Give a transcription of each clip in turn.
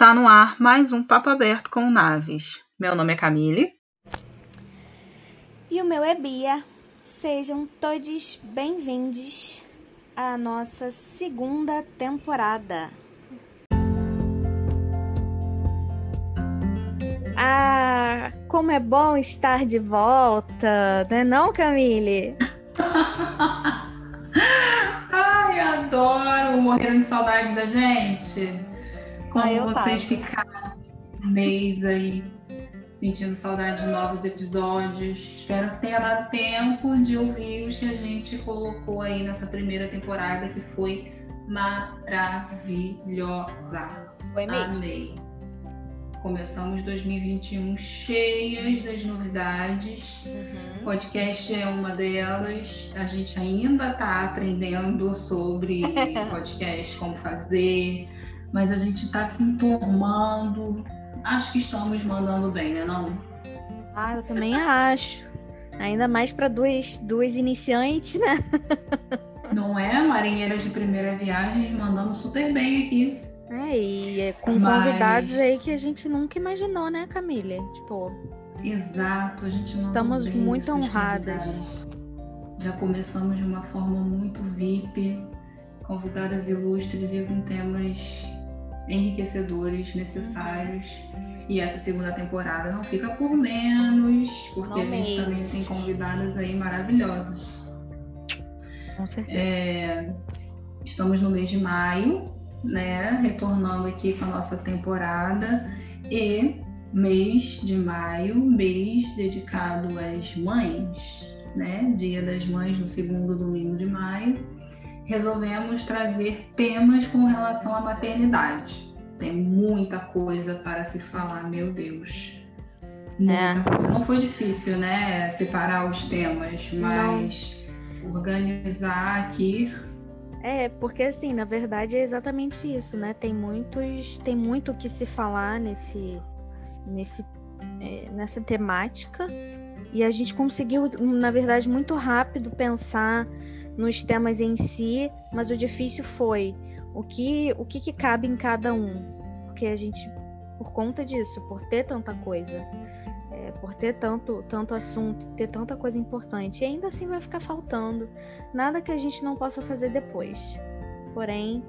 Está no ar mais um Papo Aberto com Naves. Meu nome é Camille. E o meu é Bia. Sejam todos bem-vindos à nossa segunda temporada. Ah, como é bom estar de volta, não é não, Camille? Ai, adoro morrendo de saudade da gente. Como ah, vocês tava. ficaram um mês aí sentindo saudade de novos episódios. Espero que tenha dado tempo de ouvir os que a gente colocou aí nessa primeira temporada, que foi maravilhosa. Foi mesmo. Amei. Começamos 2021 cheias das novidades. Uhum. Podcast é uma delas. A gente ainda está aprendendo sobre podcast, como fazer mas a gente está se informando. Acho que estamos mandando bem, né não? Ah, eu também acho. Ainda mais para duas, duas iniciantes, né? Não é? Marinheiras de primeira viagem mandando super bem aqui. É, e é com Mas... convidados aí que a gente nunca imaginou, né, Camila? Tipo. Exato, a gente Estamos muito honradas. Já começamos de uma forma muito VIP, convidadas ilustres e com temas enriquecedores necessários. E essa segunda temporada não fica por menos, porque não a gente mesmo. também tem convidadas aí maravilhosas. Com certeza. É, estamos no mês de maio, né? Retornando aqui com a nossa temporada. E mês de maio, mês dedicado às mães, né? Dia das Mães no segundo domingo de maio resolvemos trazer temas com relação à maternidade. Tem muita coisa para se falar, meu Deus. É. Não foi difícil, né, separar os temas, mas Não. organizar aqui. É, porque assim, na verdade é exatamente isso, né? Tem muitos, tem muito o que se falar nesse, nesse, é, nessa temática e a gente conseguiu, na verdade, muito rápido pensar nos temas em si, mas o difícil foi o que o que, que cabe em cada um, porque a gente por conta disso, por ter tanta coisa, é, por ter tanto tanto assunto, ter tanta coisa importante, ainda assim vai ficar faltando nada que a gente não possa fazer depois. Porém,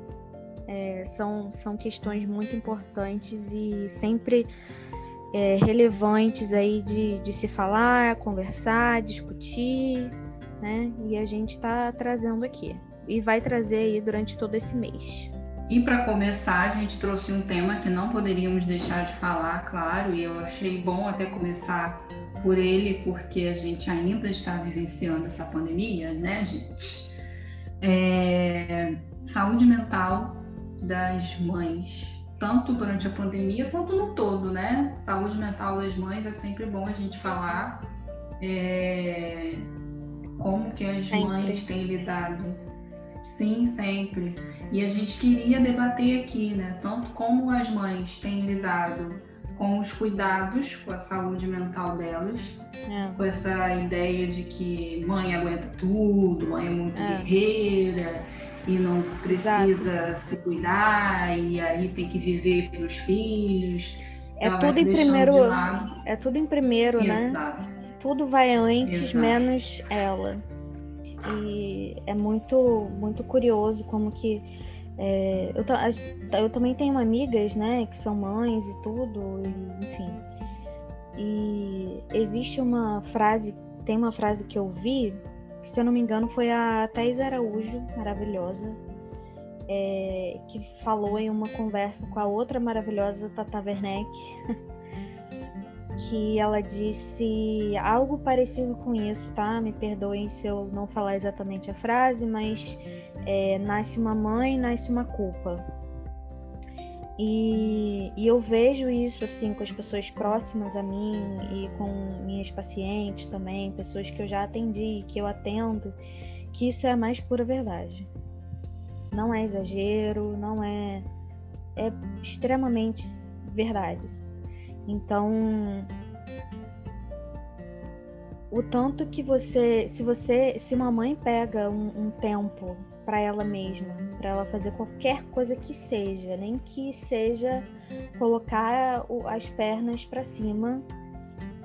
é, são, são questões muito importantes e sempre é, relevantes aí de, de se falar, conversar, discutir né? E a gente está trazendo aqui e vai trazer aí durante todo esse mês. E para começar, a gente trouxe um tema que não poderíamos deixar de falar, claro, e eu achei bom até começar por ele, porque a gente ainda está vivenciando essa pandemia, né, gente? É... Saúde mental das mães, tanto durante a pandemia quanto no todo, né? Saúde mental das mães é sempre bom a gente falar. É como que as sempre. mães têm lidado. Sim, sempre. E a gente queria debater aqui, né? Tanto como as mães têm lidado com os cuidados com a saúde mental delas, é. com essa ideia de que mãe aguenta tudo, mãe é muito é. guerreira e não precisa Exato. se cuidar e aí tem que viver para os filhos. É tudo em primeiro, é tudo em primeiro, né? Exato. Tudo vai antes, Exato. menos ela. E é muito, muito curioso como que. É, eu, eu também tenho amigas, né, que são mães e tudo, e, enfim. E existe uma frase, tem uma frase que eu vi, que se eu não me engano foi a Thais Araújo, maravilhosa, é, que falou em uma conversa com a outra maravilhosa Tata Werneck. que ela disse algo parecido com isso, tá? Me perdoem se eu não falar exatamente a frase, mas é, nasce uma mãe, nasce uma culpa. E, e, eu vejo isso assim com as pessoas próximas a mim e com minhas pacientes também, pessoas que eu já atendi, que eu atendo, que isso é a mais pura verdade. Não é exagero, não é é extremamente verdade. Então, o tanto que você, se você, se uma mãe pega um, um tempo para ela mesma, para ela fazer qualquer coisa que seja, nem que seja colocar as pernas para cima,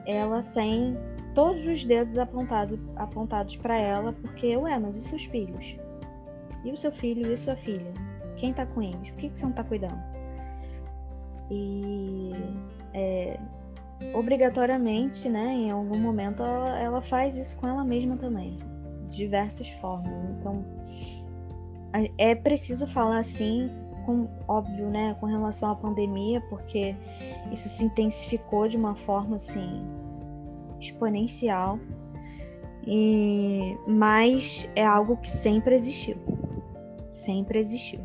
ela tem todos os dedos apontado, apontados para ela, porque, ué, mas e seus filhos? E o seu filho e sua filha? Quem tá com eles? Por que, que você não tá cuidando? E é, obrigatoriamente, né, em algum momento, ela, ela faz isso com ela mesma também, de diversas formas. Então, é preciso falar assim, com, óbvio, né, com relação à pandemia, porque isso se intensificou de uma forma assim exponencial. E mas é algo que sempre existiu. Sempre existiu.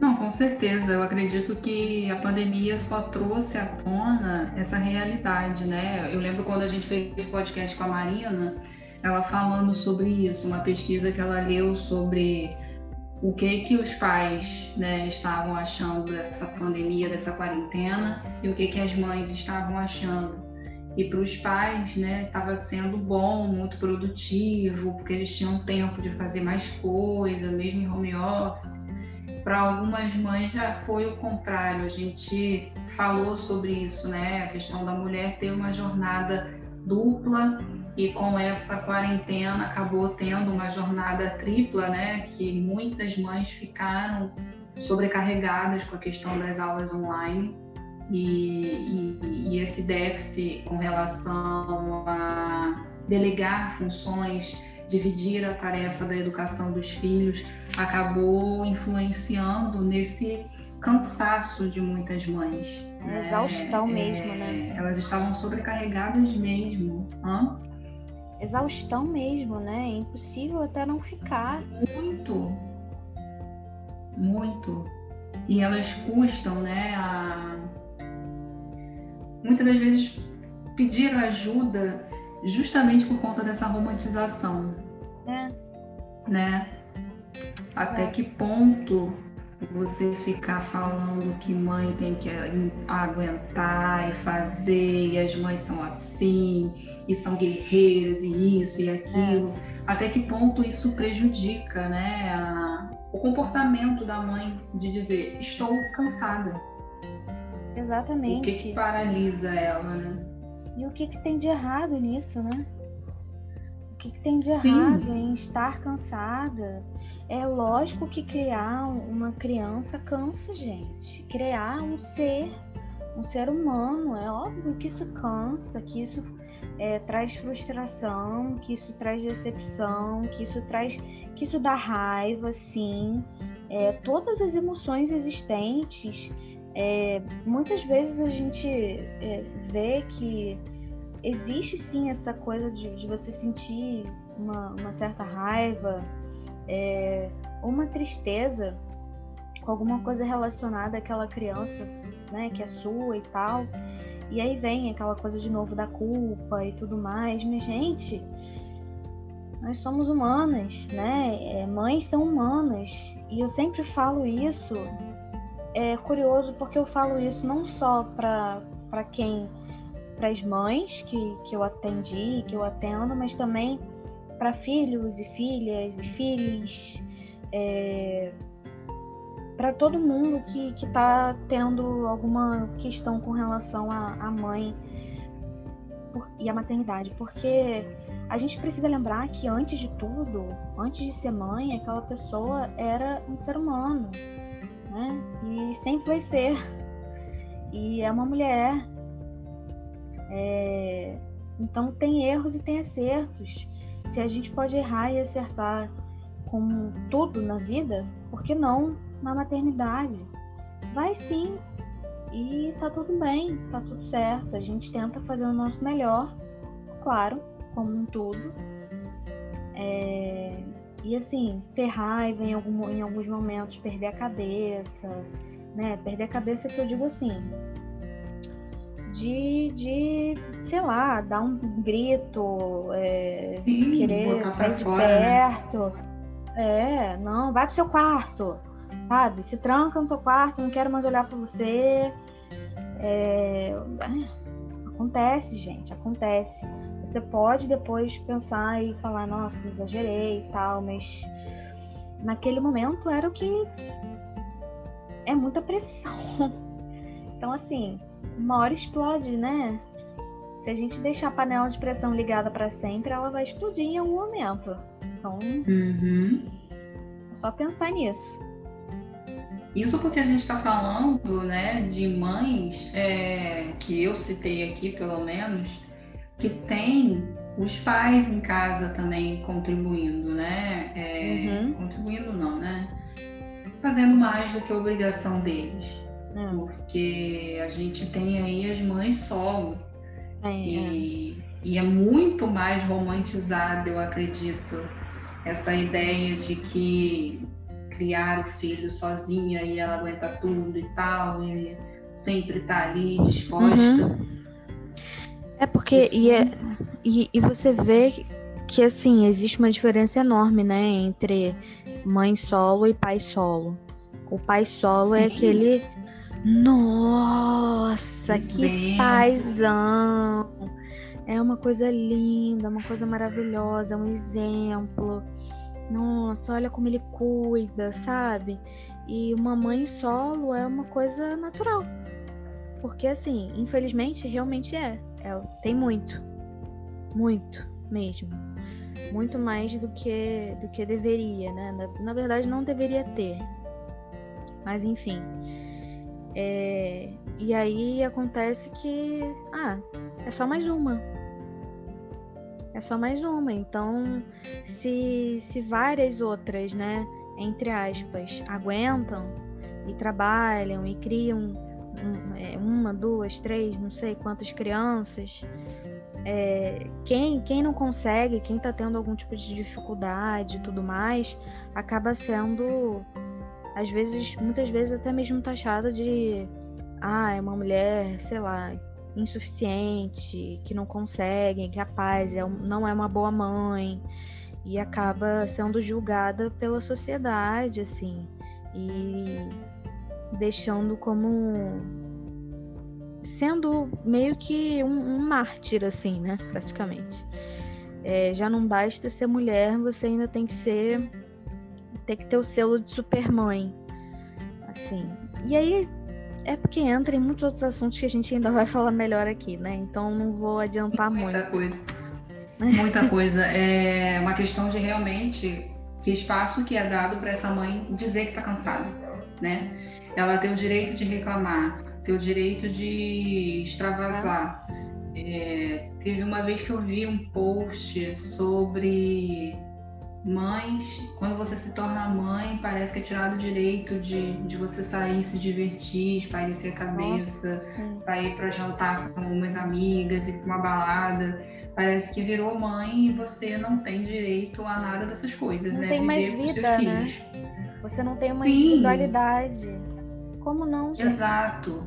Não, com certeza. Eu acredito que a pandemia só trouxe à tona essa realidade, né? Eu lembro quando a gente fez o podcast com a Marina, ela falando sobre isso, uma pesquisa que ela leu sobre o que que os pais né, estavam achando dessa pandemia, dessa quarentena e o que que as mães estavam achando. E para os pais, né, estava sendo bom, muito produtivo, porque eles tinham tempo de fazer mais coisa, mesmo em home office. Para algumas mães já foi o contrário. A gente falou sobre isso, né? A questão da mulher ter uma jornada dupla e com essa quarentena acabou tendo uma jornada tripla, né? Que muitas mães ficaram sobrecarregadas com a questão das aulas online e, e, e esse déficit com relação a delegar funções, dividir a tarefa da educação dos filhos, acabou influenciando nesse cansaço de muitas mães. Né? Exaustão mesmo, é, né? Elas estavam sobrecarregadas mesmo. Hã? exaustão mesmo, né? É impossível até não ficar. Muito. Muito. E elas custam, né? A... Muitas das vezes pedir ajuda justamente por conta dessa romantização. É. Né? Até é. que ponto você ficar falando que mãe tem que aguentar e fazer, e as mães são assim, e são guerreiras, e isso e aquilo. É. Até que ponto isso prejudica né, a, o comportamento da mãe de dizer, estou cansada. Exatamente. O que, que paralisa ela, né? E o que, que tem de errado nisso, né? O que, que tem de errado Sim. em estar cansada? É lógico que criar uma criança cansa, gente. Criar um ser, um ser humano, é óbvio que isso cansa, que isso é, traz frustração, que isso traz decepção, que isso traz, que isso dá raiva, sim. É, todas as emoções existentes. É, muitas vezes a gente é, vê que existe sim essa coisa de, de você sentir uma, uma certa raiva, é, uma tristeza com alguma coisa relacionada àquela criança, né, que é sua e tal. E aí vem aquela coisa de novo da culpa e tudo mais. Mas, gente, nós somos humanas, né? É, mães são humanas. E eu sempre falo isso. É curioso porque eu falo isso não só para quem, para as mães que, que eu atendi, que eu atendo, mas também para filhos e filhas e filhos, é, para todo mundo que está tendo alguma questão com relação à mãe por, e à maternidade, porque a gente precisa lembrar que antes de tudo, antes de ser mãe, aquela pessoa era um ser humano, né? E sempre vai ser. E é uma mulher. É... Então tem erros e tem acertos. Se a gente pode errar e acertar com tudo na vida, por que não na maternidade? Vai sim. E tá tudo bem, tá tudo certo. A gente tenta fazer o nosso melhor, claro, como em tudo. É... E assim, ter raiva em, algum, em alguns momentos, perder a cabeça, né? Perder a cabeça que eu digo assim, de, de sei lá, dar um grito, é, Sim, querer sair de fora, né? perto. Né? É, não, vai pro seu quarto, sabe? Se tranca no seu quarto, não quero mais olhar para você. É, acontece, gente, acontece. Você pode depois pensar e falar, nossa, exagerei e tal, mas naquele momento era o que é muita pressão. Então, assim, uma hora explode, né? Se a gente deixar a panela de pressão ligada para sempre, ela vai explodir em algum momento. Então, uhum. é só pensar nisso. Isso porque a gente está falando, né, de mães é, que eu citei aqui, pelo menos, que tem os pais em casa também contribuindo, né? É, uhum. Contribuindo não, né? Fazendo mais do que a obrigação deles. Uhum. Porque a gente tem aí as mães solo. É, e, é. e é muito mais romantizado, eu acredito, essa ideia de que criar o filho sozinha e ela aguenta tudo e tal, e sempre tá ali disposta. Uhum. É porque e, é, e, e você vê que assim existe uma diferença enorme, né, entre mãe solo e pai solo. O pai solo é Sim. é aquele nossa, que paizão. É uma coisa linda, uma coisa maravilhosa, um exemplo. Nossa, olha como ele cuida, sabe? E uma mãe solo é uma coisa natural. Porque assim, infelizmente, realmente é. Ela tem muito. Muito mesmo. Muito mais do que do que deveria, né? Na, na verdade, não deveria ter. Mas enfim. É, e aí acontece que. Ah, é só mais uma. É só mais uma. Então, se, se várias outras, né, entre aspas, aguentam e trabalham e criam uma, duas, três, não sei quantas crianças. É, quem, quem não consegue, quem está tendo algum tipo de dificuldade e tudo mais, acaba sendo, às vezes, muitas vezes até mesmo taxada de ah, é uma mulher, sei lá, insuficiente, que não consegue, incapaz, é, não é uma boa mãe e acaba sendo julgada pela sociedade, assim. E deixando como sendo meio que um, um mártir, assim, né? Praticamente. É, já não basta ser mulher, você ainda tem que ser. tem que ter o selo de supermãe. Assim. E aí é porque entra em muitos outros assuntos que a gente ainda vai falar melhor aqui, né? Então não vou adiantar Muita muito. Coisa. Muita coisa. É uma questão de realmente que espaço que é dado para essa mãe dizer que está cansada, né? Ela tem o direito de reclamar, tem o direito de extravasar. É, teve uma vez que eu vi um post sobre mães, quando você se torna mãe, parece que é tirado o direito de, de você sair, se divertir, espairecer a cabeça, Nossa, sair para jantar com algumas amigas, ir para uma balada. Parece que virou mãe e você não tem direito a nada dessas coisas, não né? Tem mais vida, né? Você não tem uma Sim. individualidade. Como não, gente? Exato.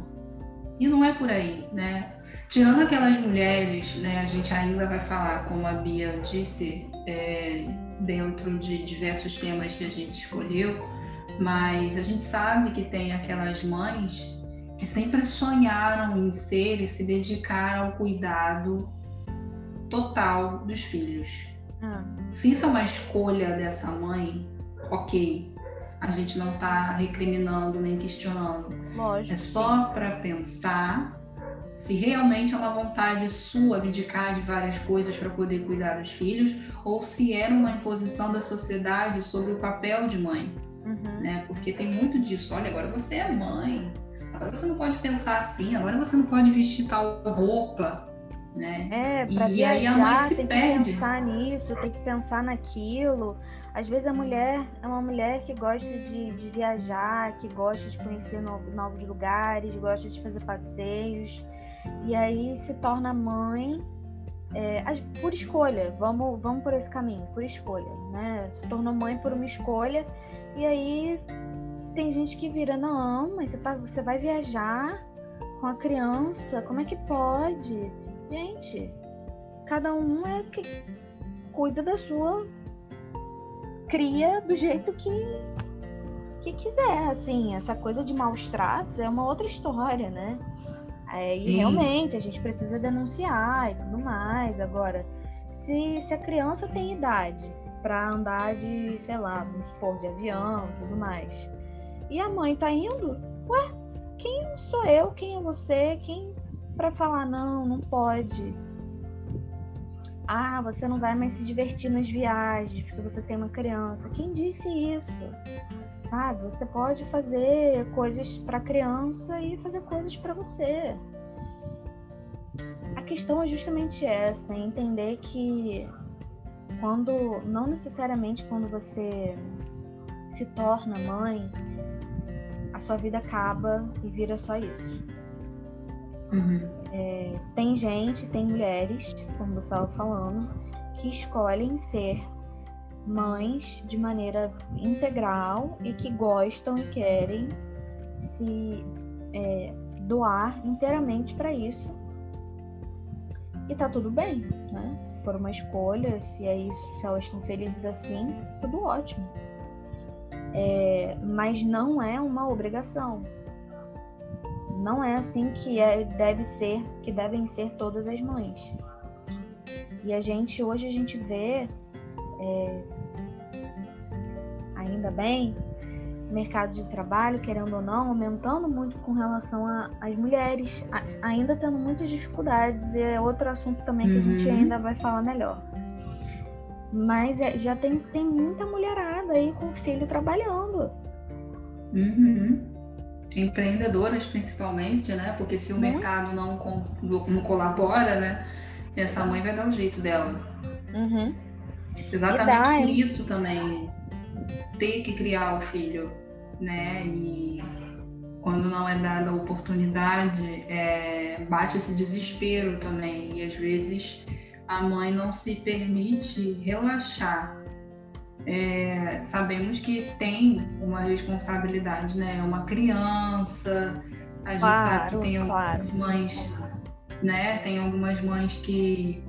E não é por aí, né? Tirando aquelas mulheres, né, a gente ainda vai falar, como a Bia disse, é, dentro de diversos temas que a gente escolheu, mas a gente sabe que tem aquelas mães que sempre sonharam em ser e se dedicar ao cuidado total dos filhos. Ah. Se isso é uma escolha dessa mãe, ok, a gente não está recriminando nem questionando. Lógico. É só para pensar se realmente é uma vontade sua abdicar de várias coisas para poder cuidar dos filhos ou se era uma imposição da sociedade sobre o papel de mãe. Uhum. Né? Porque tem muito disso. Olha, agora você é mãe. Agora você não pode pensar assim. Agora você não pode vestir tal roupa. Né? É, para viajar tem perde. que pensar nisso, tem que pensar naquilo. Às vezes a mulher é uma mulher que gosta de, de viajar, que gosta de conhecer novos, lugares, gosta de fazer passeios, e aí se torna mãe é, por escolha. Vamos, vamos por esse caminho, por escolha, né? Se tornou mãe por uma escolha, e aí tem gente que vira, não, mas você, tá, você vai viajar com a criança, como é que pode? Gente, cada um é que cuida da sua cria do jeito que, que quiser, assim. Essa coisa de maus tratos é uma outra história, né? É, e realmente a gente precisa denunciar e tudo mais. Agora, se, se a criança tem idade para andar de, sei lá, vamos de avião e tudo mais. E a mãe tá indo, ué, quem sou eu? Quem é você? Quem para falar não, não pode? Ah, você não vai mais se divertir nas viagens porque você tem uma criança. Quem disse isso? Sabe? Você pode fazer coisas para criança e fazer coisas para você. A questão é justamente essa, é entender que quando não necessariamente quando você se torna mãe, a sua vida acaba e vira só isso. Uhum. É, tem gente, tem mulheres, como você estava falando, que escolhem ser mães de maneira integral e que gostam e querem se é, doar inteiramente para isso. E tá tudo bem, né? Se for uma escolha, se é isso, se elas estão felizes assim, tudo ótimo. É, mas não é uma obrigação. Não é assim que é, deve ser, que devem ser todas as mães. E a gente hoje a gente vê, é, ainda bem, mercado de trabalho, querendo ou não, aumentando muito com relação às mulheres, a, ainda tendo muitas dificuldades, e é outro assunto também que uhum. a gente uhum. ainda vai falar melhor. Mas é, já tem, tem muita mulherada aí com filho trabalhando. Uhum. Empreendedoras principalmente, né? Porque se o muito. mercado não, não colabora, né? Essa mãe vai dar o jeito dela. Uhum. Exatamente por isso também ter que criar o filho, né? E quando não é dada a oportunidade, é, bate esse desespero também. E às vezes a mãe não se permite relaxar. É, sabemos que tem uma responsabilidade, né? É uma criança, a gente claro, sabe que tem claro. algumas mães, né? Tem algumas mães que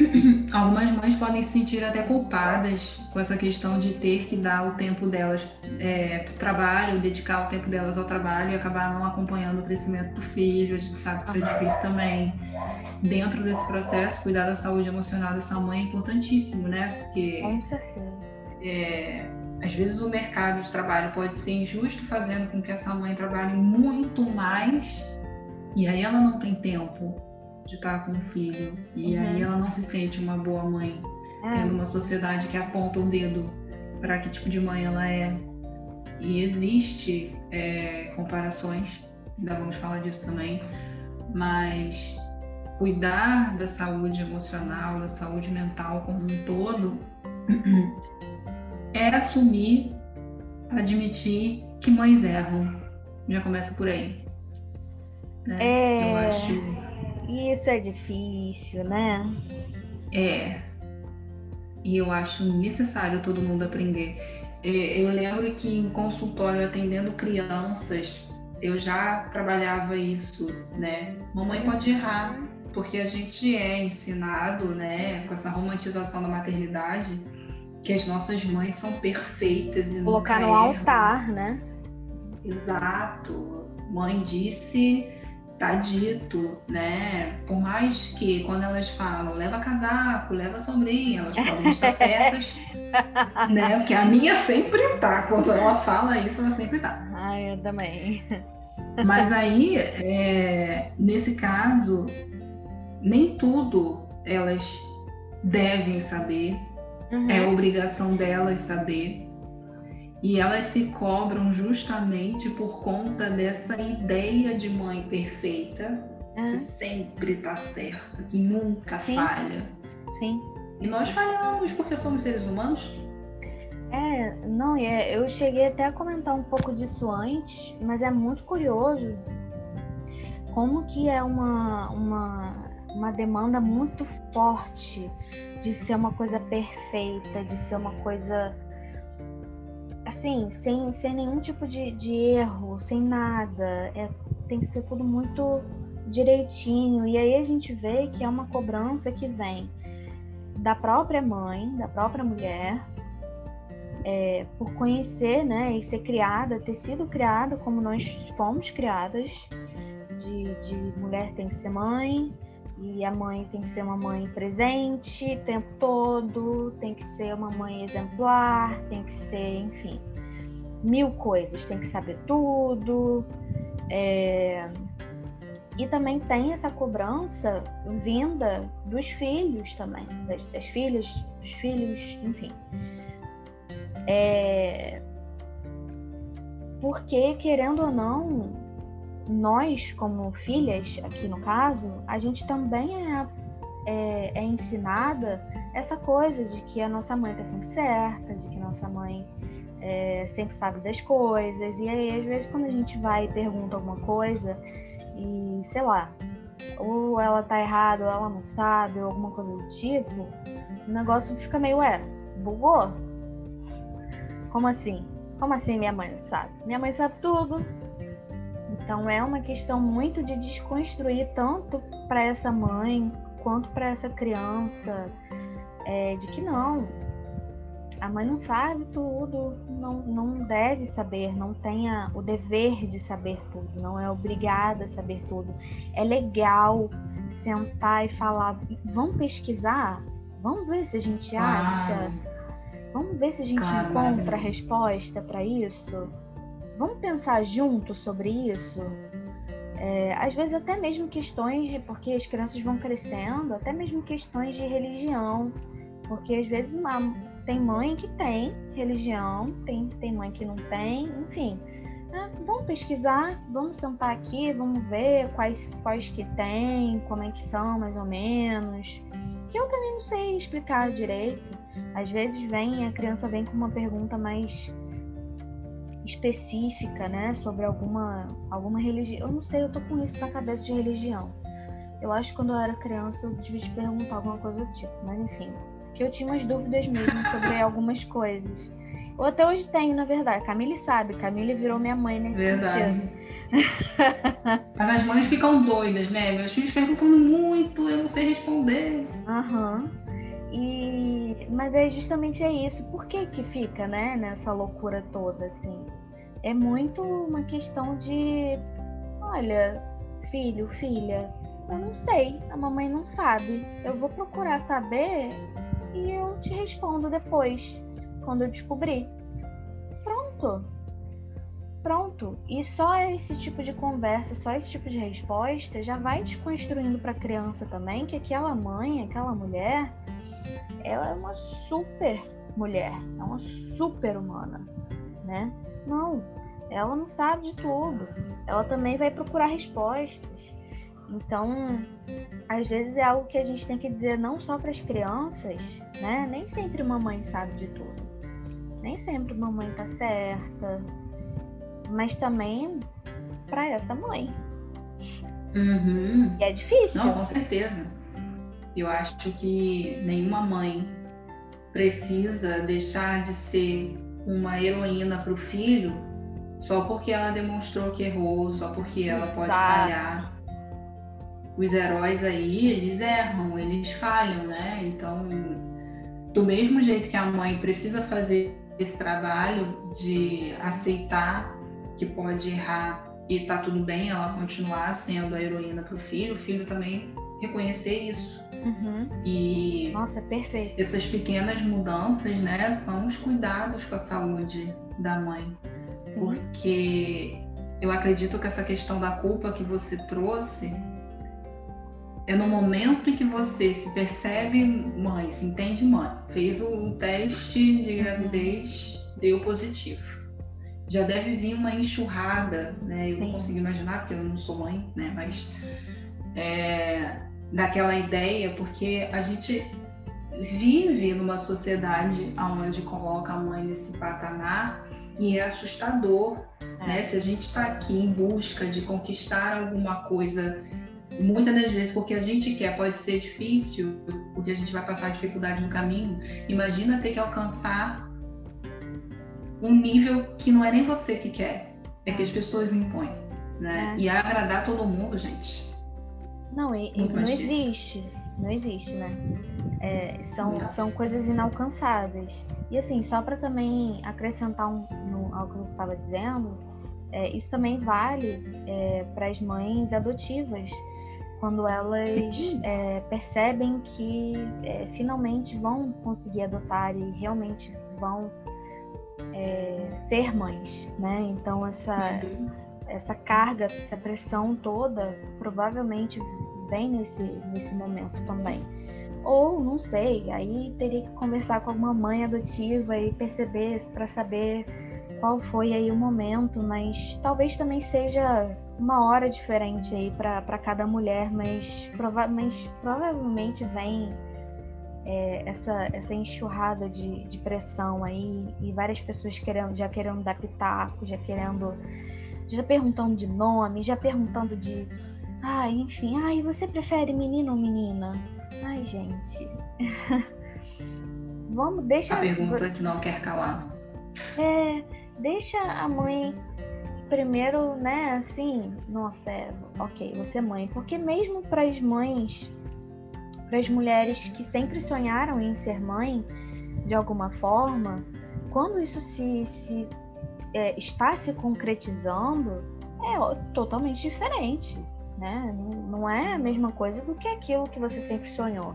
algumas mães podem se sentir até culpadas com essa questão de ter que dar o tempo delas é, para o trabalho, dedicar o tempo delas ao trabalho e acabar não acompanhando o crescimento do filho. A gente sabe que isso é difícil também. Dentro desse processo, cuidar da saúde emocional dessa mãe é importantíssimo, né? Porque. Com certeza. É, às vezes o mercado de trabalho pode ser injusto, fazendo com que essa mãe trabalhe muito mais e aí ela não tem tempo de estar com o filho. E uhum. aí ela não se sente uma boa mãe, é. tendo uma sociedade que aponta o dedo para que tipo de mãe ela é. E existe é, comparações, ainda vamos falar disso também, mas cuidar da saúde emocional, da saúde mental como um todo, é assumir, admitir que mães erram. Já começa por aí. Né? É... Eu acho isso é difícil, né? É. E eu acho necessário todo mundo aprender. É, eu lembro que em consultório atendendo crianças, eu já trabalhava isso, né? Mamãe pode errar, porque a gente é ensinado, né, com essa romantização da maternidade, que as nossas mães são perfeitas e colocar no altar, né? Exato. Mãe disse, tá dito, né? Por mais que quando elas falam leva casaco, leva sombrinha, elas podem estar certas, né? Porque a minha sempre tá. Quando ela fala isso, ela sempre tá. Ah, eu também. Mas aí, é, nesse caso, nem tudo elas devem saber, uhum. é obrigação delas saber. E elas se cobram justamente por conta dessa ideia de mãe perfeita, que sempre tá certa, que nunca Sim. falha. Sim. E nós falhamos porque somos seres humanos. É, não, é, eu cheguei até a comentar um pouco disso antes, mas é muito curioso como que é uma, uma, uma demanda muito forte de ser uma coisa perfeita, de ser uma coisa assim, sem, sem nenhum tipo de, de erro, sem nada. É, tem que ser tudo muito direitinho. E aí a gente vê que é uma cobrança que vem da própria mãe, da própria mulher, é, por conhecer, né, e ser criada, ter sido criada como nós fomos criadas, de, de mulher tem que ser mãe, E a mãe tem que ser uma mãe presente o tempo todo, tem que ser uma mãe exemplar, tem que ser, enfim, mil coisas, tem que saber tudo. É... E também tem essa cobrança vinda dos filhos também, das, das filhas, dos filhos, enfim. É... Porque, querendo ou não, nós, como filhas, aqui no caso, a gente também é, é, é ensinada essa coisa de que a nossa mãe está sempre certa, de que nossa mãe é, sempre sabe das coisas. E aí, às vezes, quando a gente vai e pergunta alguma coisa, e sei lá, ou ela tá errada, ou ela não sabe, ou alguma coisa do tipo, o negócio fica meio, ué, bugou? Como assim? Como assim minha mãe sabe? Minha mãe sabe tudo. Então é uma questão muito de desconstruir tanto para essa mãe quanto para essa criança, é, de que não, a mãe não sabe tudo, não, não deve saber, não tenha o dever de saber tudo, não é obrigada a saber tudo. É legal sentar e falar, vamos pesquisar, vamos ver se a gente acha, vamos ver se a gente encontra a resposta para isso, vamos pensar junto sobre isso. É, às vezes até mesmo questões de porque as crianças vão crescendo, até mesmo questões de religião, porque às vezes uma, tem mãe que tem religião, tem, tem mãe que não tem, enfim. Né? Vamos pesquisar, vamos tentar aqui, vamos ver quais, quais que tem, como é que são mais ou menos. Que eu também não sei explicar direito. Às vezes vem, a criança vem com uma pergunta mais específica, né, sobre alguma, alguma religião. Eu não sei, eu tô com isso na cabeça de religião. Eu acho que quando eu era criança eu devia te perguntar alguma coisa do tipo, mas enfim que eu tinha umas dúvidas mesmo sobre algumas coisas. Ou até hoje tenho, na verdade. Camille sabe, Camille virou minha mãe nesse verdade. sentido. Mas as mães ficam doidas, né? Meus filhos perguntando muito, eu não sei responder. Aham. Uhum. E... Mas é justamente é isso. Por que que fica, né, nessa loucura toda, assim? É muito uma questão de... Olha, filho, filha, eu não sei, a mamãe não sabe. Eu vou procurar saber e eu te respondo depois, quando eu descobrir. Pronto. Pronto. E só esse tipo de conversa, só esse tipo de resposta já vai desconstruindo para a criança também que aquela mãe, aquela mulher, ela é uma super mulher, é uma super humana, né? Não, ela não sabe de tudo. Ela também vai procurar respostas. Então, às vezes é algo que a gente tem que dizer não só para as crianças, né? Nem sempre mamãe sabe de tudo. Nem sempre mamãe tá certa. Mas também para essa mãe. Uhum. E é difícil. Não, com certeza. Eu acho que nenhuma mãe precisa deixar de ser uma heroína para o filho só porque ela demonstrou que errou, só porque ela pode falhar os heróis aí, eles erram, eles falham, né? Então, do mesmo jeito que a mãe precisa fazer esse trabalho de aceitar que pode errar e tá tudo bem ela continuar sendo a heroína para o filho, o filho também reconhecer isso. Uhum. E nossa, é perfeito. Essas pequenas mudanças, né, são os cuidados com a saúde da mãe, Sim. porque eu acredito que essa questão da culpa que você trouxe é no momento em que você se percebe mãe, se entende mãe, fez o teste de gravidez, deu positivo. Já deve vir uma enxurrada, né? Eu Sim. não consigo imaginar, porque eu não sou mãe, né? Mas é, daquela ideia, porque a gente vive numa sociedade onde coloca a mãe nesse patamar e é assustador, é. né? Se a gente está aqui em busca de conquistar alguma coisa muitas das vezes porque a gente quer pode ser difícil, porque a gente vai passar dificuldade no caminho. Imagina ter que alcançar um nível que não é nem você que quer, é que as pessoas impõem, né? É. E agradar todo mundo, gente. Não, e, e não existe, não existe, né? É, são, são coisas inalcançáveis. E assim, só para também acrescentar um, no, ao que você estava dizendo, é, isso também vale é, para as mães adotivas quando elas é, percebem que é, finalmente vão conseguir adotar e realmente vão é, ser mães, né? Então essa uhum. Essa carga, essa pressão toda provavelmente vem nesse nesse momento também. Ou não sei, aí teria que conversar com alguma mãe adotiva e perceber para saber qual foi aí o momento, mas talvez também seja uma hora diferente aí para cada mulher, mas, prova mas provavelmente vem é, essa, essa enxurrada de, de pressão aí e várias pessoas querendo, já querendo dar pitaco, já querendo, já perguntando de nome, já perguntando de, ah, enfim, ai, você prefere menino ou menina? Ai, gente. Vamos, deixa. A pergunta que não quer calar. É, deixa a mãe primeiro, né, assim, nossa, é, ok, você é mãe, porque mesmo para as mães, para as mulheres que sempre sonharam em ser mãe, de alguma forma, quando isso se, se é, está se concretizando, é totalmente diferente, né? Não é a mesma coisa do que aquilo que você sempre sonhou.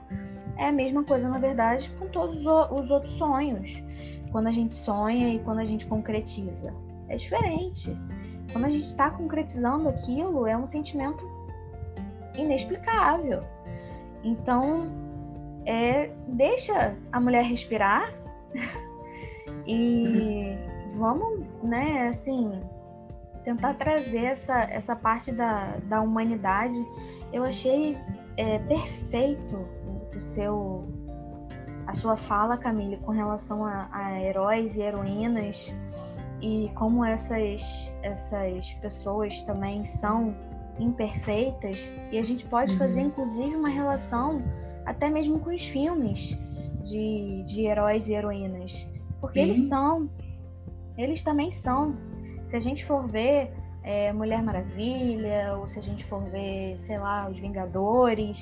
É a mesma coisa, na verdade, com todos os outros sonhos quando a gente sonha e quando a gente concretiza. É diferente. Quando a gente está concretizando aquilo, é um sentimento inexplicável. Então, é, deixa a mulher respirar e vamos, né, assim, tentar trazer essa, essa parte da, da humanidade. Eu achei é, perfeito o seu a sua fala, Camille, com relação a, a heróis e heroínas e como essas, essas pessoas também são imperfeitas e a gente pode uhum. fazer inclusive uma relação até mesmo com os filmes de, de heróis e heroínas porque Sim. eles são eles também são. Se a gente for ver é, Mulher Maravilha ou se a gente for ver sei lá os Vingadores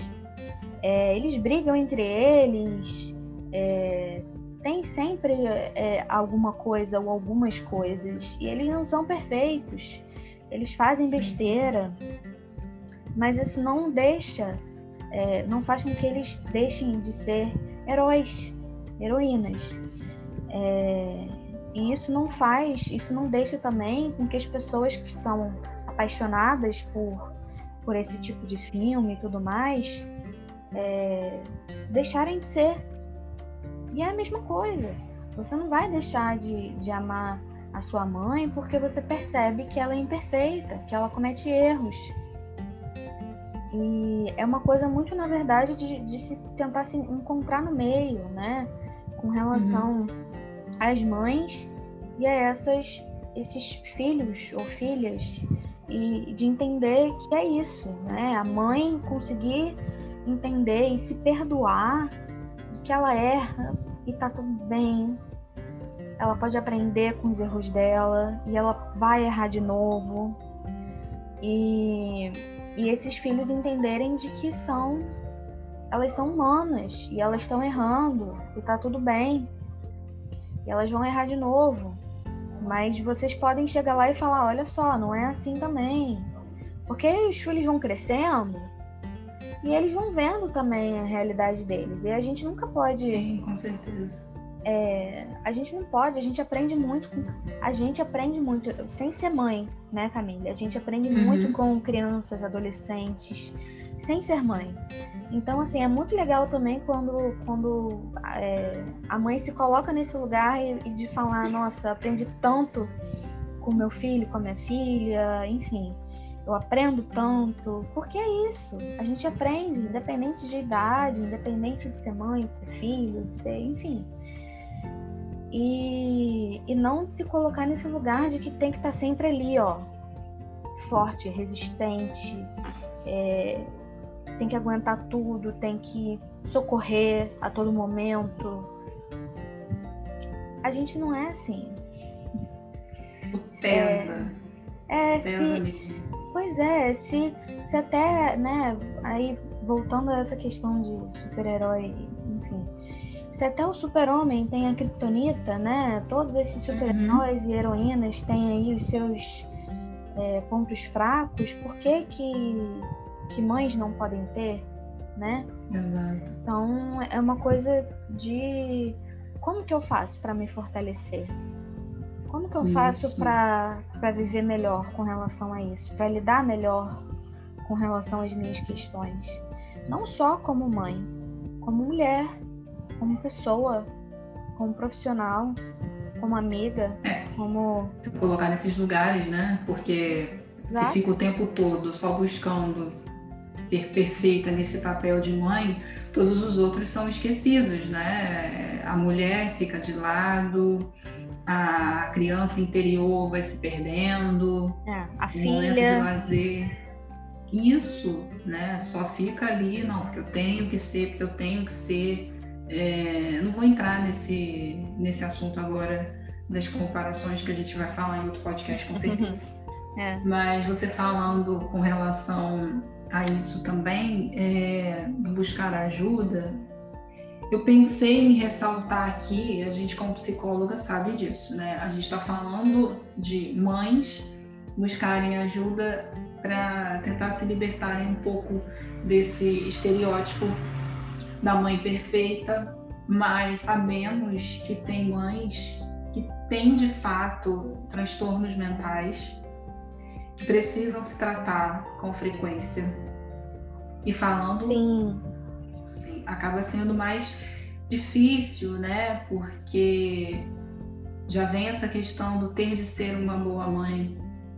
é, eles brigam entre eles é, tem sempre é, alguma coisa ou algumas coisas. E eles não são perfeitos, eles fazem besteira, mas isso não deixa, é, não faz com que eles deixem de ser heróis, heroínas. É, e isso não faz, isso não deixa também com que as pessoas que são apaixonadas por, por esse tipo de filme e tudo mais é, deixarem de ser e é a mesma coisa. Você não vai deixar de, de amar a sua mãe porque você percebe que ela é imperfeita, que ela comete erros. E é uma coisa muito, na verdade, de, de se tentar se encontrar no meio, né? Com relação uhum. Às mães e a essas, esses filhos ou filhas. E de entender que é isso, né? A mãe conseguir entender e se perdoar que ela erra e tá tudo bem. Ela pode aprender com os erros dela e ela vai errar de novo. E, e esses filhos entenderem de que são elas são humanas e elas estão errando e tá tudo bem. E elas vão errar de novo. Mas vocês podem chegar lá e falar, olha só, não é assim também. Porque os filhos vão crescendo e eles vão vendo também a realidade deles. E a gente nunca pode. Sim, com certeza. É, a gente não pode, a gente aprende muito com, a gente aprende muito sem ser mãe, né, Camila? A gente aprende uhum. muito com crianças, adolescentes, sem ser mãe. Então, assim, é muito legal também quando, quando é, a mãe se coloca nesse lugar e, e de falar, nossa, aprendi tanto com meu filho, com a minha filha, enfim eu aprendo tanto, porque é isso. A gente aprende, independente de idade, independente de ser mãe, de ser filho, de ser, enfim. E, e não se colocar nesse lugar de que tem que estar sempre ali, ó, forte, resistente, é, tem que aguentar tudo, tem que socorrer a todo momento. A gente não é assim. Pesa. É, é Pesa se, Pois é, se, se até, né, aí voltando a essa questão de super-herói, enfim, se até o super-homem tem a kryptonita, né, todos esses uhum. super-heróis uhum. e heroínas têm aí os seus é, pontos fracos, por que que que mães não podem ter, né? Exato. Então é uma coisa de como que eu faço para me fortalecer? Como que eu isso. faço para viver melhor com relação a isso? Para lidar melhor com relação às minhas questões? Não só como mãe, como mulher, como pessoa, como profissional, como amiga, é. como. Se colocar nesses lugares, né? Porque Exato. se fica o tempo todo só buscando ser perfeita nesse papel de mãe, todos os outros são esquecidos, né? A mulher fica de lado, a criança interior vai se perdendo, é, a filha de lazer. Isso, né? Só fica ali, não, porque eu tenho que ser, porque eu tenho que ser. É, não vou entrar nesse, nesse assunto agora das comparações que a gente vai falar em outro podcast, com certeza. É. Mas você falando com relação a isso também, é, buscar ajuda, eu pensei em ressaltar aqui, a gente como psicóloga sabe disso, né? A gente está falando de mães buscarem ajuda para tentar se libertarem um pouco desse estereótipo da mãe perfeita, mas sabemos que tem mães que têm de fato transtornos mentais que precisam se tratar com frequência. E falando, Sim. Assim, acaba sendo mais difícil, né? Porque já vem essa questão do ter de ser uma boa mãe,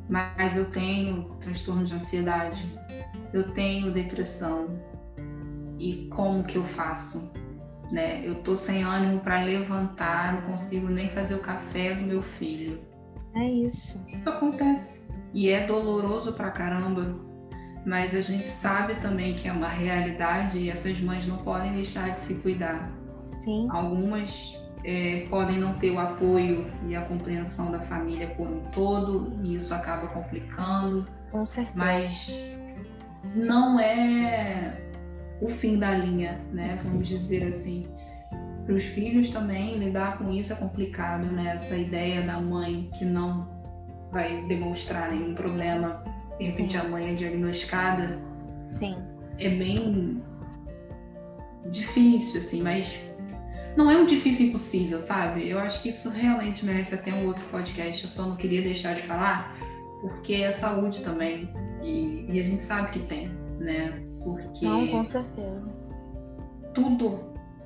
mas eu tenho transtorno de ansiedade, eu tenho depressão. E como que eu faço? Né? Eu tô sem ânimo para levantar, não consigo nem fazer o café do meu filho. É isso. Isso acontece. E é doloroso pra caramba. Mas a gente sabe também que é uma realidade e essas mães não podem deixar de se cuidar. Sim. Algumas é, podem não ter o apoio e a compreensão da família por um todo, e isso acaba complicando. Com certeza. Mas não é o fim da linha, né? Vamos dizer assim. Para os filhos também, lidar com isso é complicado, né? Essa ideia da mãe que não vai demonstrar nenhum problema, de repente Sim. a mãe é diagnosticada. Sim. É bem difícil, assim, mas não é um difícil impossível, sabe? Eu acho que isso realmente merece até um outro podcast. Eu só não queria deixar de falar, porque é saúde também. E, e a gente sabe que tem, né? Porque. Não, com certeza. Tudo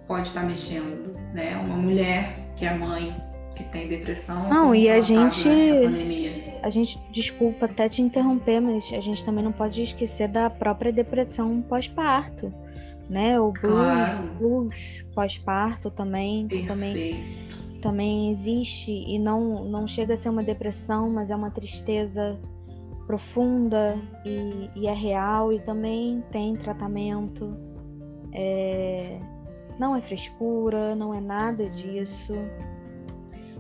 pode estar mexendo, né? Uma mulher que é mãe, que tem depressão. Não, e a gente. A gente, desculpa até te interromper, mas a gente também não pode esquecer da própria depressão pós-parto né? O blues, claro. blues pós-parto também, também, também existe e não, não chega a ser uma depressão, mas é uma tristeza profunda e, e é real e também tem tratamento. É, não é frescura, não é nada disso.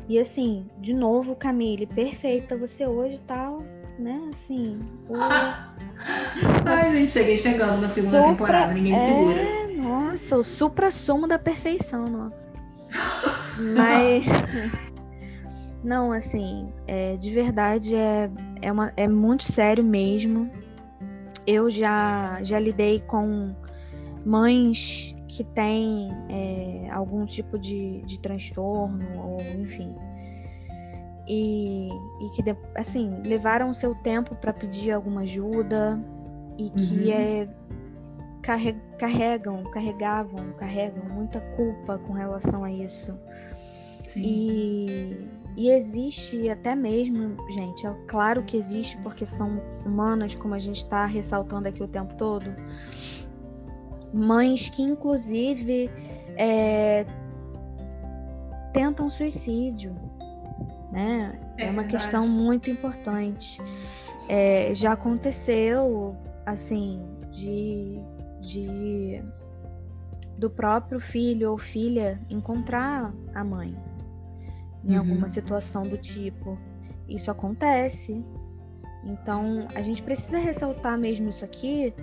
E assim, de novo, Camille, perfeita. Você hoje tá, né, assim. O... Ai, gente, cheguei chegando na segunda supra... temporada, ninguém me segura. É, nossa, o supra-sumo da perfeição, nossa. Mas. Não, assim, é, de verdade é, é, uma, é muito sério mesmo. Eu já, já lidei com mães que têm é, algum tipo de, de transtorno, ou enfim. E, e que, assim, levaram seu tempo para pedir alguma ajuda e que uhum. é carregam, carregavam, carregam muita culpa com relação a isso. Sim. E, e existe até mesmo, gente, é claro que existe porque são humanas, como a gente está ressaltando aqui o tempo todo, mães que inclusive é, tentam suicídio, né? É, é uma verdade. questão muito importante. É, já aconteceu, assim, de de do próprio filho ou filha encontrar a mãe em uhum. alguma situação do tipo. Isso acontece. Então, a gente precisa ressaltar mesmo isso aqui,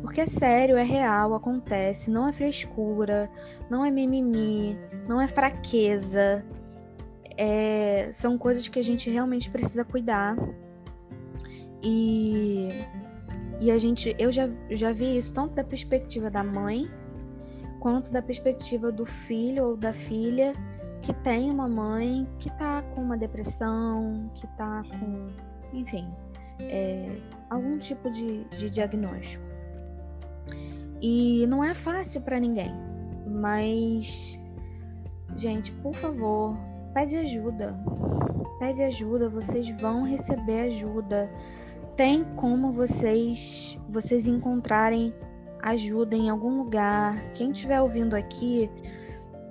porque é sério, é real, acontece, não é frescura, não é mimimi, não é fraqueza. É, são coisas que a gente realmente precisa cuidar. E e a gente, eu já, já vi isso tanto da perspectiva da mãe, quanto da perspectiva do filho ou da filha que tem uma mãe que tá com uma depressão, que tá com, enfim, é, algum tipo de, de diagnóstico. E não é fácil para ninguém, mas, gente, por favor, pede ajuda. Pede ajuda, vocês vão receber ajuda. Tem como vocês vocês encontrarem ajuda em algum lugar. Quem estiver ouvindo aqui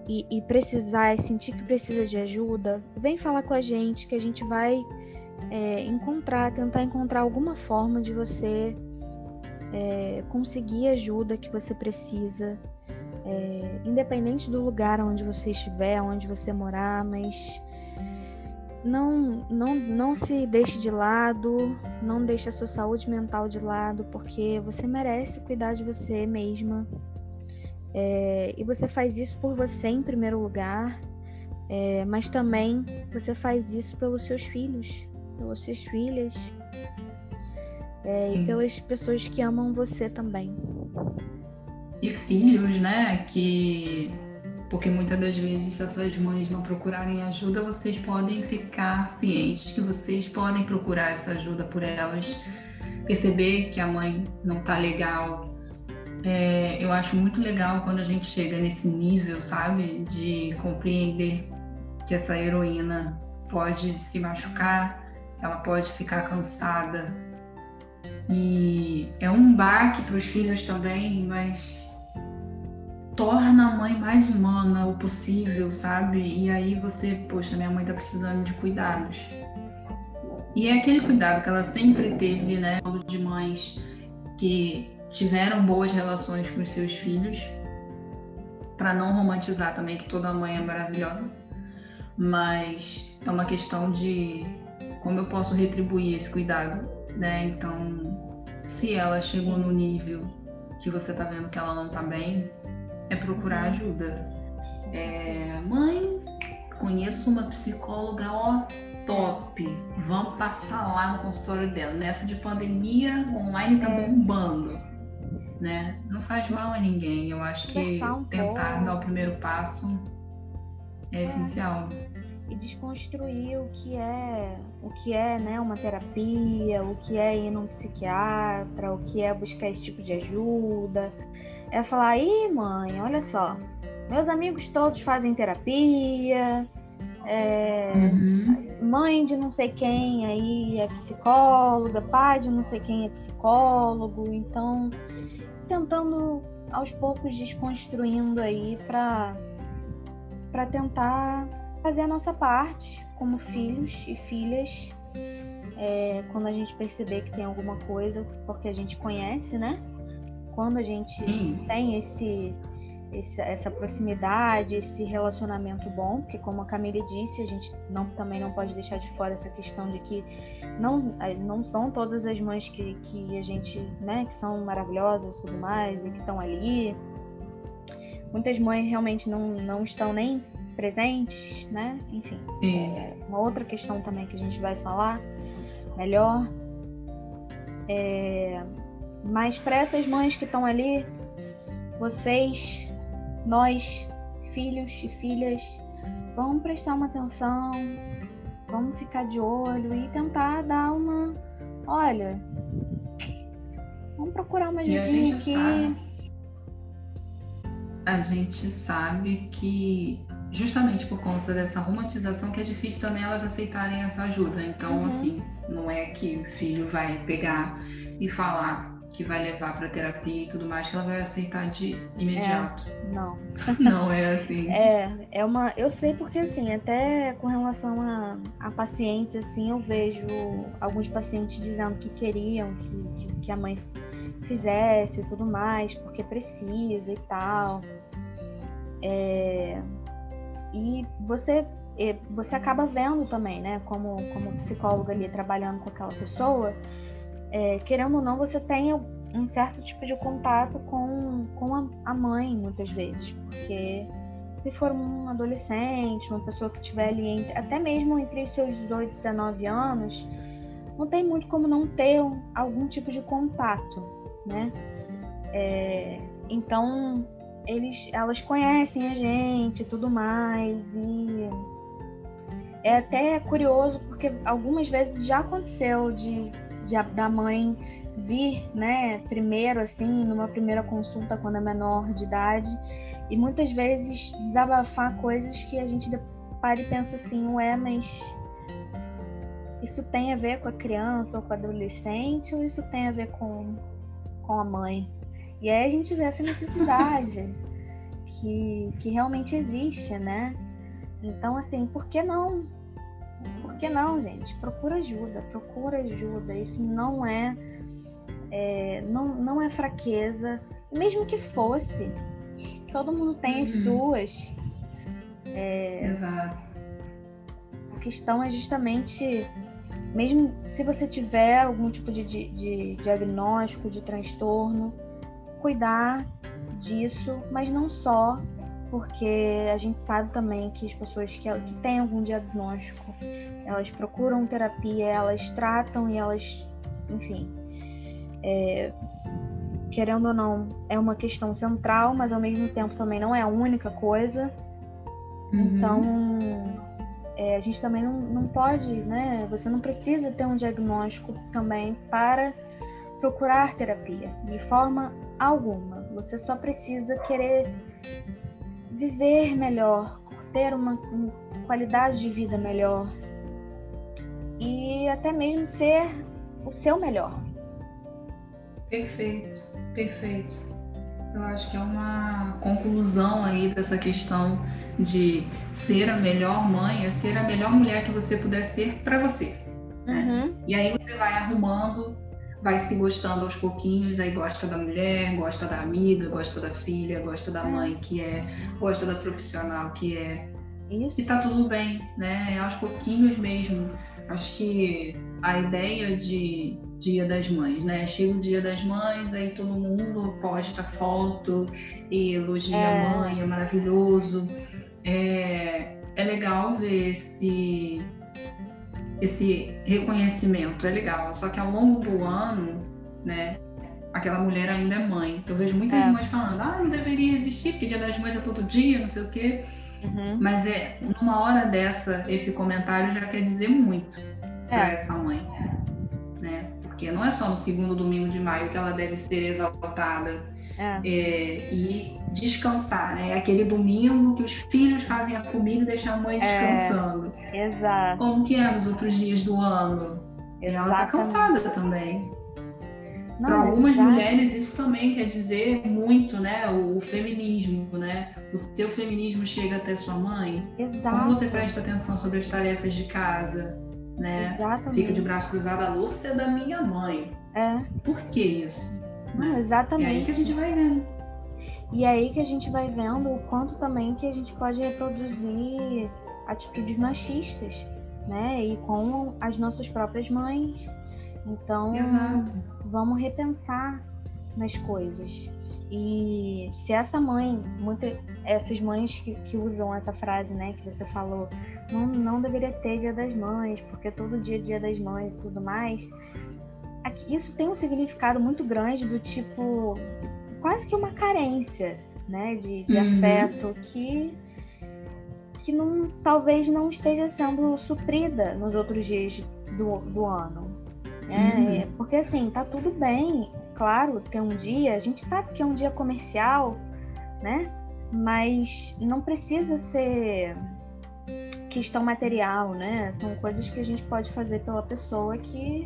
e, e precisar, sentir que precisa de ajuda, vem falar com a gente que a gente vai é, encontrar, tentar encontrar alguma forma de você é, conseguir a ajuda que você precisa, é, independente do lugar onde você estiver, onde você morar, mas não, não, não se deixe de lado, não deixe a sua saúde mental de lado, porque você merece cuidar de você mesma. É, e você faz isso por você em primeiro lugar, é, mas também você faz isso pelos seus filhos, pelas suas filhas é, e pelas pessoas que amam você também. E filhos, né? Que porque muitas das vezes, se as suas mães não procurarem ajuda, vocês podem ficar cientes que vocês podem procurar essa ajuda por elas, perceber que a mãe não tá legal. É, eu acho muito legal quando a gente chega nesse nível, sabe, de compreender que essa heroína pode se machucar, ela pode ficar cansada. E é um baque para os filhos também, mas torna a mãe mais humana o possível, sabe? E aí você, poxa, minha mãe tá precisando de cuidados. E é aquele cuidado que ela sempre teve, né? De mães que tiveram boas relações com os seus filhos, para não romantizar também que toda mãe é maravilhosa, mas é uma questão de como eu posso retribuir esse cuidado, né? Então, se ela chegou no nível que você tá vendo que ela não tá bem, é procurar ajuda. É, mãe, conheço uma psicóloga ó, top. Vamos passar lá no consultório dela. Nessa de pandemia, online tá bombando. Né? Não faz mal a ninguém. Eu acho que tentar dar o primeiro passo é essencial e desconstruir o que é o que é né uma terapia o que é ir num psiquiatra o que é buscar esse tipo de ajuda é falar, ih, mãe, olha só, meus amigos todos fazem terapia, é, uhum. mãe de não sei quem aí é psicóloga, pai de não sei quem é psicólogo, então tentando aos poucos desconstruindo aí para para tentar fazer a nossa parte como filhos e filhas é, quando a gente perceber que tem alguma coisa porque a gente conhece, né? quando a gente Sim. tem esse, esse, essa proximidade, esse relacionamento bom, porque como a Camille disse, a gente não, também não pode deixar de fora essa questão de que não, não são todas as mães que, que a gente, né, que são maravilhosas e tudo mais, e que estão ali. Muitas mães realmente não, não estão nem presentes, né? Enfim, é uma outra questão também que a gente vai falar melhor. É, mas para essas mães que estão ali, vocês, nós, filhos e filhas, vamos prestar uma atenção, vamos ficar de olho e tentar dar uma. Olha, vamos procurar uma ajudinha aqui. Sabe, a gente sabe que justamente por conta dessa romantização que é difícil também elas aceitarem essa ajuda. Então, uhum. assim, não é que o filho vai pegar e falar que vai levar para terapia e tudo mais que ela vai aceitar de imediato. É, não. Não é assim. É, é uma. Eu sei porque assim, até com relação a, a pacientes, assim, eu vejo alguns pacientes dizendo que queriam que, que, que a mãe fizesse e tudo mais, porque precisa e tal. É, e você você acaba vendo também, né, como, como psicóloga ali trabalhando com aquela pessoa, é, querendo ou não, você tem um certo tipo de contato com, com a, mãe, muitas vezes, porque se for um adolescente, uma pessoa que estiver ali, entre, até mesmo entre os seus 18 e 19 anos, não tem muito como não ter um, algum tipo de contato, né? É, então eles, elas conhecem a gente, tudo mais e é até curioso porque algumas vezes já aconteceu de, de da mãe vir, né, primeiro assim, numa primeira consulta quando é menor de idade e muitas vezes desabafar coisas que a gente para e pensa assim, ué, mas isso tem a ver com a criança ou com o adolescente ou isso tem a ver com, com a mãe? E aí a gente vê essa necessidade que, que realmente existe, né? Então, assim, por que não? Por que não, gente? Procura ajuda, procura ajuda. Isso não é, é não, não é fraqueza. Mesmo que fosse, todo mundo tem as uhum. suas. É, Exato. A questão é justamente, mesmo se você tiver algum tipo de, de, de diagnóstico, de transtorno, cuidar disso, mas não só, porque a gente sabe também que as pessoas que, que têm algum diagnóstico, elas procuram terapia, elas tratam e elas, enfim, é, querendo ou não, é uma questão central, mas ao mesmo tempo também não é a única coisa. Uhum. Então, é, a gente também não, não pode, né? Você não precisa ter um diagnóstico também para procurar terapia, de forma alguma. Você só precisa querer viver melhor, ter uma, qualidade de vida melhor e até mesmo ser o seu melhor. Perfeito, perfeito. Eu acho que é uma conclusão aí dessa questão de ser a melhor mãe, é ser a melhor mulher que você puder ser para você. Né? Uhum. E aí você vai arrumando vai se gostando aos pouquinhos, aí gosta da mulher, gosta da amiga, gosta da filha, gosta da mãe que é, gosta da profissional que é. Isso. E tá tudo bem, né? É aos pouquinhos mesmo. Acho que a ideia de Dia das Mães, né? Chega o Dia das Mães, aí todo mundo posta foto e elogia é. a mãe, é maravilhoso. É, é legal ver esse esse reconhecimento é legal. Só que ao longo do ano, né, aquela mulher ainda é mãe. Eu vejo muitas é. mães falando, ah, não deveria existir, porque dia das mães é todo dia, não sei o quê. Uhum. Mas é numa hora dessa, esse comentário já quer dizer muito é. para essa mãe. Né? Porque não é só no segundo domingo de maio que ela deve ser exaltada é. É, e descansar, né? É aquele domingo que os filhos fazem a comida e deixam a mãe é, descansando. É, exato. Como que é nos outros dias do ano? E ela tá cansada também. Para algumas mulheres isso também quer dizer muito, né? O, o, feminismo, né? O seu feminismo chega até sua mãe. Exato. Como você presta atenção sobre as tarefas de casa, né? Exatamente. Fica de braço cruzado, a louça é da minha mãe. É. Por que isso? Exatamente. É aí que a gente vai vendo. E é aí que a gente vai vendo o quanto também que a gente pode reproduzir atitudes machistas, né? E com as nossas próprias mães. Então, Exato. vamos repensar nas coisas. E se essa mãe, muitas essas mães que, que, usam essa frase, né, que você falou, não, não deveria ter dia das mães, porque todo dia é dia das mães e tudo mais, isso tem um significado muito grande do tipo quase que uma carência, né, de, de uhum. afeto que que não, talvez não esteja sendo suprida nos outros dias do, do ano. Né? Uhum. Porque assim, tá tudo bem, claro, ter um dia, a gente sabe que é um dia comercial, né? Mas não precisa ser questão material, né? São coisas que a gente pode fazer pela pessoa que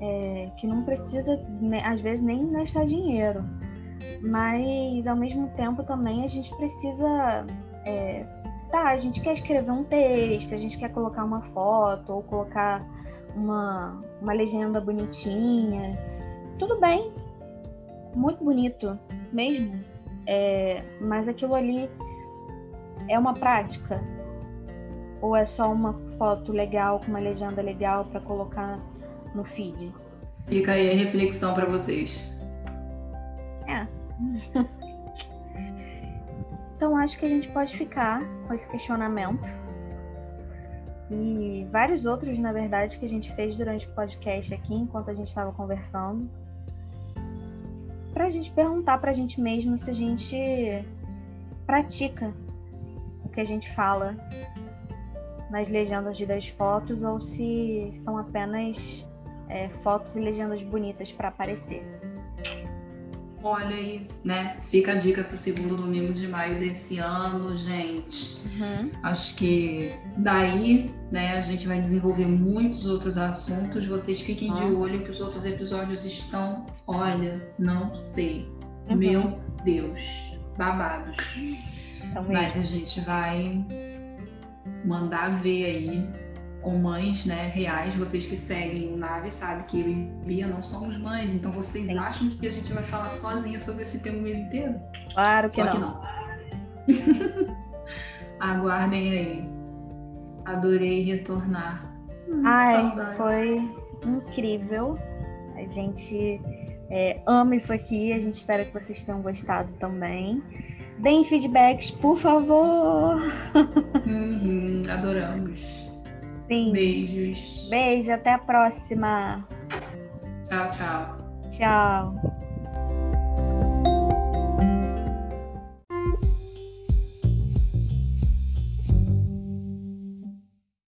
é, que não precisa, né, às vezes, nem gastar dinheiro. Mas, ao mesmo tempo, também a gente precisa. É, tá, a gente quer escrever um texto, a gente quer colocar uma foto ou colocar uma, uma legenda bonitinha. Tudo bem, muito bonito mesmo. É, mas aquilo ali é uma prática? Ou é só uma foto legal com uma legenda legal para colocar no feed. Fica aí a reflexão para vocês. É. então acho que a gente pode ficar com esse questionamento. e vários outros, na verdade, que a gente fez durante o podcast aqui, enquanto a gente estava conversando, para a gente perguntar para a gente mesmo se a gente pratica o que a gente fala nas legendas de das fotos ou se são apenas é, fotos e legendas bonitas para aparecer. Olha aí, né? Fica a dica para o segundo domingo de maio desse ano, gente. Uhum. Acho que daí, né, a gente vai desenvolver muitos outros assuntos. Vocês fiquem de olho que os outros episódios estão, olha, não sei. Uhum. Meu Deus, babados. Então, Mas a gente vai mandar ver aí mães né, reais. Vocês que seguem o Nave sabem que eu e Bia não somos mães, então vocês Sim. acham que a gente vai falar sozinha sobre esse tema o mês inteiro? Claro que Só não. Que não. Aguardem aí. Adorei retornar. Hum, Ai, foi incrível. A gente é, ama isso aqui. A gente espera que vocês tenham gostado também. Deem feedbacks, por favor. Uhum, adoramos. Sim. Beijos. Beijo, até a próxima. Tchau, tchau. Tchau.